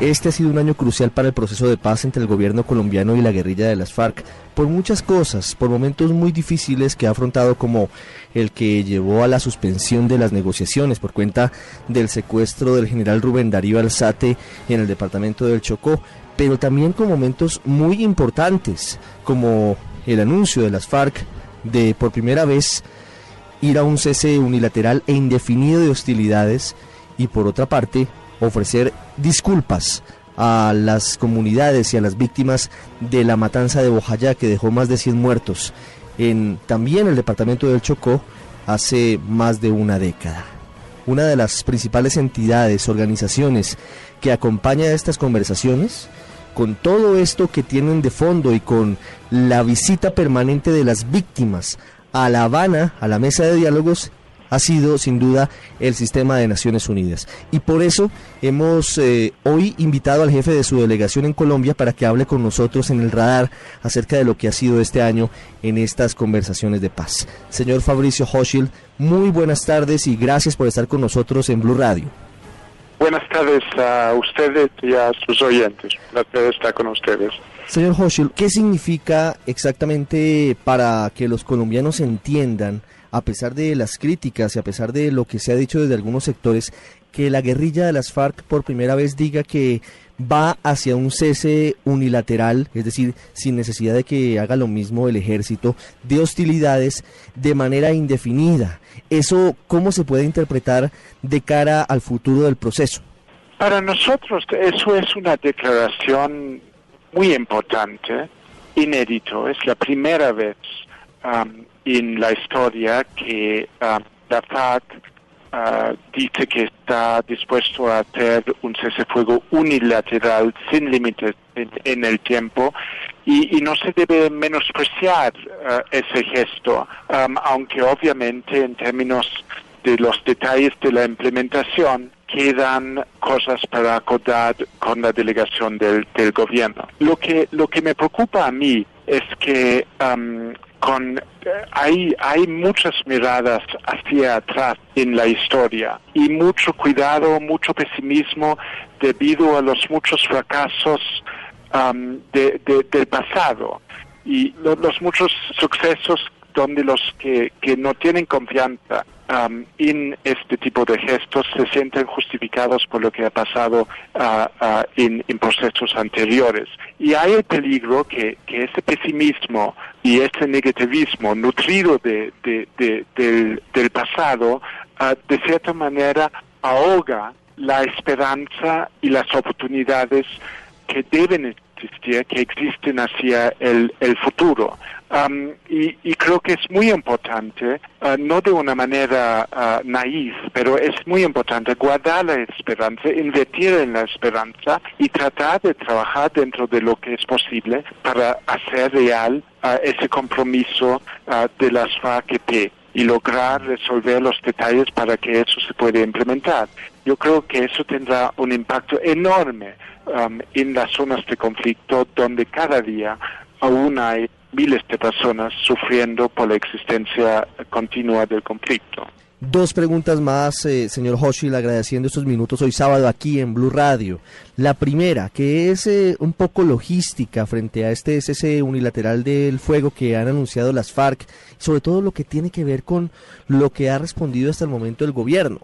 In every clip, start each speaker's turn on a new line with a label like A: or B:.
A: Este ha sido un año crucial para el proceso de paz entre el gobierno colombiano y la guerrilla de las FARC, por muchas cosas, por momentos muy difíciles que ha afrontado como el que llevó a la suspensión de las negociaciones por cuenta del secuestro del general Rubén Darío Alzate en el departamento del Chocó, pero también con momentos muy importantes, como el anuncio de las FARC de por primera vez ir a un cese unilateral e indefinido de hostilidades y por otra parte ofrecer disculpas a las comunidades y a las víctimas de la matanza de Bojayá que dejó más de 100 muertos en también el departamento del Chocó hace más de una década. Una de las principales entidades, organizaciones que acompaña estas conversaciones, con todo esto que tienen de fondo y con la visita permanente de las víctimas a La Habana, a la mesa de diálogos, ha sido sin duda el sistema de Naciones Unidas. Y por eso hemos eh, hoy invitado al jefe de su delegación en Colombia para que hable con nosotros en el radar acerca de lo que ha sido este año en estas conversaciones de paz. Señor Fabricio Hochil, muy buenas tardes y gracias por estar con nosotros en Blue Radio.
B: Buenas tardes a ustedes y a sus oyentes. Placer estar con ustedes.
A: Señor Hochil, ¿qué significa exactamente para que los colombianos entiendan a pesar de las críticas y a pesar de lo que se ha dicho desde algunos sectores, que la guerrilla de las FARC por primera vez diga que va hacia un cese unilateral, es decir, sin necesidad de que haga lo mismo el ejército, de hostilidades de manera indefinida. ¿Eso cómo se puede interpretar de cara al futuro del proceso?
B: Para nosotros eso es una declaración muy importante, inédito, es la primera vez um, en la historia que um, la FARC uh, dice que está dispuesto a hacer un cese fuego unilateral sin límites en, el tiempo. Y, no se debe menospreciar uh, ese gesto, um, aunque obviamente en términos de los detalles de la implementación quedan cosas para acordar con la delegación del, gobierno. Lo que, lo que me preocupa a mí es que um, con hay hay muchas miradas hacia atrás en la historia y mucho cuidado, mucho pesimismo debido a los muchos fracasos um, de, del pasado y los muchos sucesos donde los que, que no tienen confianza um, en este tipo de gestos se sienten justificados por lo que ha pasado uh, uh, en, procesos anteriores. Y hay el peligro que, que ese pesimismo y ese negativismo nutrido de, del, del, pasado, uh, de cierta manera, ahoga la esperanza y las oportunidades que deben que existen hacia el, futuro. Y, creo que es muy importante, uh, no de una manera uh, naif, pero es muy importante guardar la esperanza, invertir en la esperanza y tratar de trabajar dentro de lo que es posible para hacer real uh, ese compromiso de las FARC y lograr resolver los detalles para que eso se pueda implementar. Yo creo que eso tendrá un impacto enorme um, en las zonas de conflicto donde cada día aún hay miles de personas sufriendo por la existencia continua del conflicto.
A: Dos preguntas más, eh, señor Hochil, agradeciendo estos minutos hoy sábado aquí en Blue Radio. La primera, que es eh, un poco logística frente a este cese unilateral del fuego que han anunciado las FARC, sobre todo lo que tiene que ver con lo que ha respondido hasta el momento el gobierno,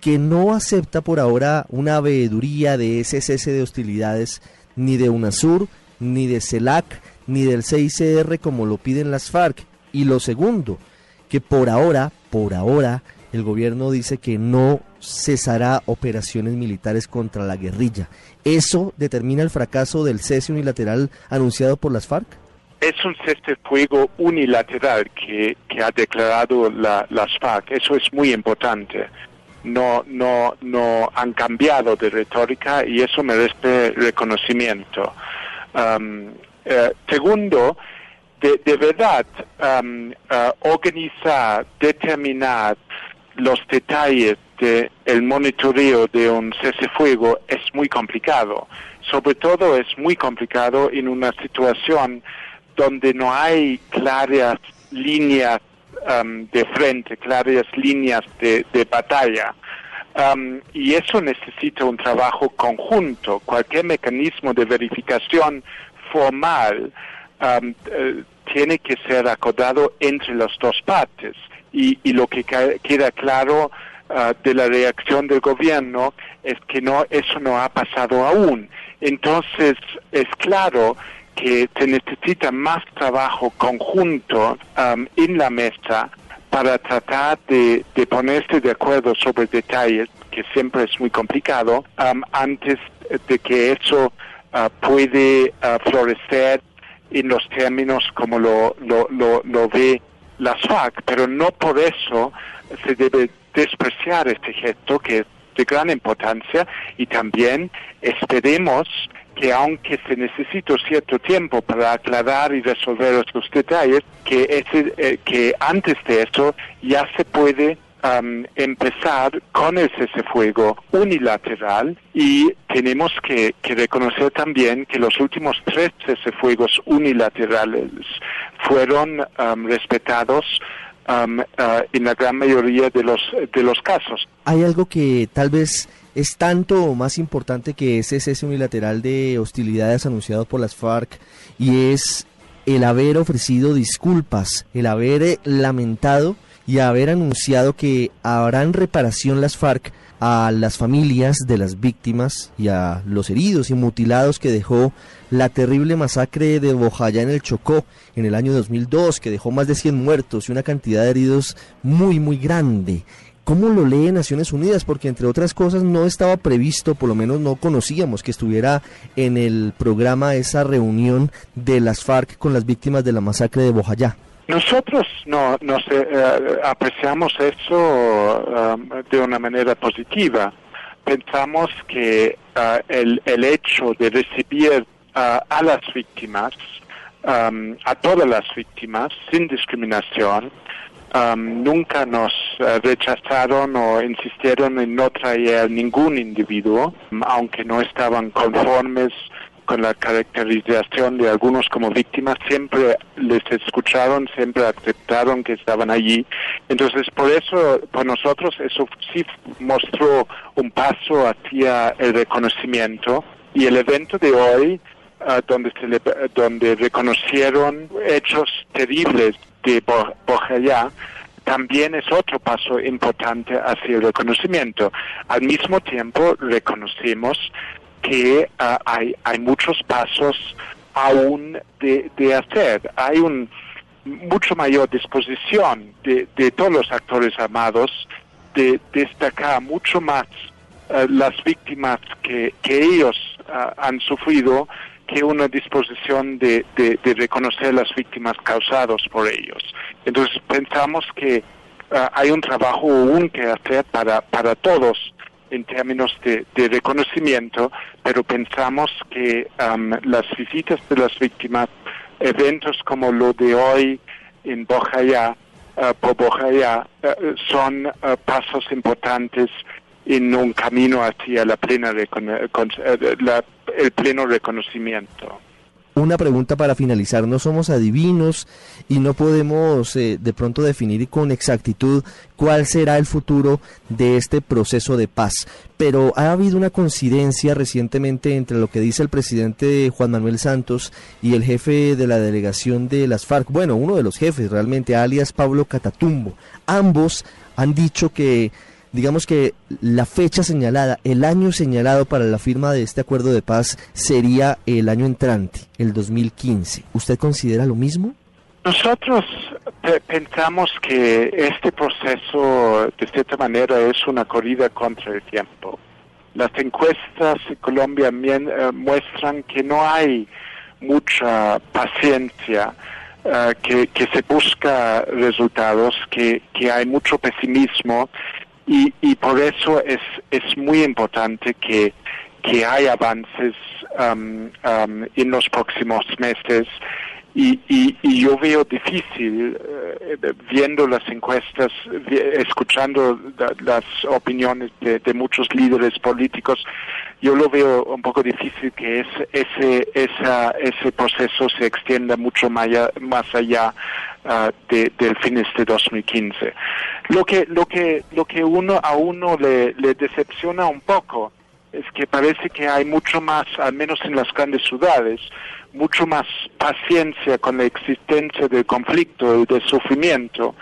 A: que no acepta por ahora una veeduría de ese cese de hostilidades ni de UNASUR, ni de CELAC, ni del CICR como lo piden las FARC. Y lo segundo, que por ahora, por ahora, el gobierno dice que no cesará operaciones militares contra la guerrilla. ¿Eso determina el fracaso del cese unilateral anunciado por las FARC?
B: Es un cese fuego unilateral que, ha declarado las FARC. Eso es muy importante. No, no, no han cambiado de retórica y eso merece reconocimiento. Um, eh, segundo, de, verdad, um, uh, organizar, determinar los detalles del el monitoreo de un cese fuego es muy complicado. Sobre todo es muy complicado en una situación donde no hay claras líneas um, de frente, claras líneas de, batalla. Um, y eso necesita un trabajo conjunto. Cualquier mecanismo de verificación formal um, eh, tiene que ser acordado entre las dos partes. Y, lo que queda claro uh, de la reacción del gobierno es que no eso no ha pasado aún. Entonces es claro que se necesita más trabajo conjunto um, en la mesa para tratar de, ponerse de acuerdo sobre detalles, que siempre es muy complicado, um, antes de que eso uh, puede uh, florecer en los términos como lo, lo, lo, ve la FARC, pero no por eso se debe despreciar este gesto que es de gran importancia y también esperemos que aunque se necesite cierto tiempo para aclarar y resolver estos detalles, que, ese, eh, que antes de eso ya se puede um, empezar con el cese fuego unilateral y tenemos que, reconocer también que los últimos tres fuegos unilaterales fueron um, respetados um, uh, en la gran mayoría de los, de los casos.
A: Hay algo que tal vez es tanto o más importante que ese cese unilateral de hostilidades anunciado por las FARC y es el haber ofrecido disculpas, el haber eh, lamentado y haber anunciado que habrán reparación las FARC a las familias de las víctimas y a los heridos y mutilados que dejó la terrible masacre de Bojayá en el Chocó en el año 2002, que dejó más de 100 muertos y una cantidad de heridos muy, muy grande. ¿Cómo lo lee Naciones Unidas? Porque entre otras cosas no estaba previsto, por lo menos no conocíamos que estuviera en el programa esa reunión de las FARC con las víctimas de la masacre de Bojayá.
B: Nosotros no nos eh, apreciamos eso um, de una manera positiva. Pensamos que uh, el, el, hecho de recibir uh, a las víctimas, um, a todas las víctimas, sin discriminación, Um, nunca nos uh, rechazaron o insistieron en no traer ningún individuo, aunque no estaban conformes con la caracterización de algunos como víctimas, siempre les escucharon, siempre aceptaron que estaban allí. Entonces, por eso, por nosotros, eso sí mostró un paso hacia el reconocimiento. Y el evento de hoy, uh, donde, donde reconocieron hechos terribles de Bojayá también es otro paso importante hacia el reconocimiento. Al mismo tiempo, reconocemos que ah, hay, hay muchos pasos aún de, de hacer. Hay un mucho mayor disposición de, de todos los actores armados de destacar mucho más ah, las víctimas que, que ellos ah, han sufrido que una disposición de, de, reconocer las víctimas causadas por ellos. Entonces pensamos que ah, hay un trabajo aún que hacer para, para todos en términos de, reconocimiento, pero pensamos que las visitas de las víctimas, eventos como lo de hoy en Bojayá, uh, por Bojayá, ah, son pasos importantes en un camino hacia la plena eh, la, el pleno reconocimiento.
A: Una pregunta para finalizar, no somos adivinos y no podemos eh, de pronto definir con exactitud cuál será el futuro de este proceso de paz, pero ha habido una coincidencia recientemente entre lo que dice el presidente Juan Manuel Santos y el jefe de la delegación de las FARC, bueno, uno de los jefes realmente, alias Pablo Catatumbo. Ambos han dicho que digamos que la fecha señalada, el año señalado para la firma de este acuerdo de paz sería el año entrante, el 2015. ¿Usted considera lo mismo?
B: Nosotros pensamos que este proceso, de cierta manera, es una corrida contra el tiempo. Las encuestas en Colombia eh, muestran que no hay mucha paciencia, eh, que, que, se busca resultados, que, que hay mucho pesimismo y, y por eso es, es muy importante que, que hay avances um, um, en los próximos meses y, y, yo veo difícil, eh, viendo las encuestas, escuchando las opiniones de, muchos líderes políticos, yo lo veo un poco difícil que ese, esa, ese proceso se extienda mucho más allá, más allá uh, del fines de 2015. Lo que, lo que, lo que uno, a uno le, le decepciona un poco es que parece que hay mucho más, al menos en las grandes ciudades, mucho más paciencia con la existencia del conflicto y del sufrimiento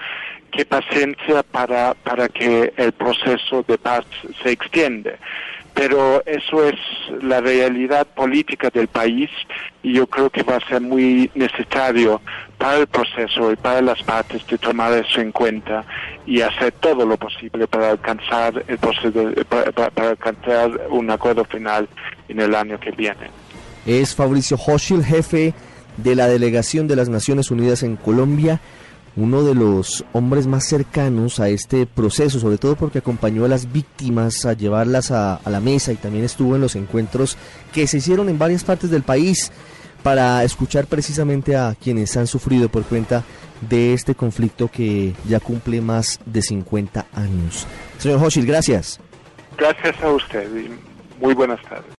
B: que paciencia para, para que el proceso de paz se extiende. Pero eso es la realidad política del país y yo creo que va a ser muy necesario para el proceso y para las partes de tomar eso en cuenta y hacer todo lo posible para alcanzar el proceso, para alcanzar un acuerdo final en el año que viene.
A: Es Fabricio Hochil, jefe de la delegación de las Naciones Unidas en Colombia, uno de los hombres más cercanos a este proceso, sobre todo porque acompañó a las víctimas a llevarlas a, la mesa y también estuvo en los encuentros que se hicieron en varias partes del país para escuchar precisamente a quienes han sufrido por cuenta de este conflicto que ya cumple más de 50 años. Señor Hochil, gracias.
B: Gracias a usted y muy buenas tardes.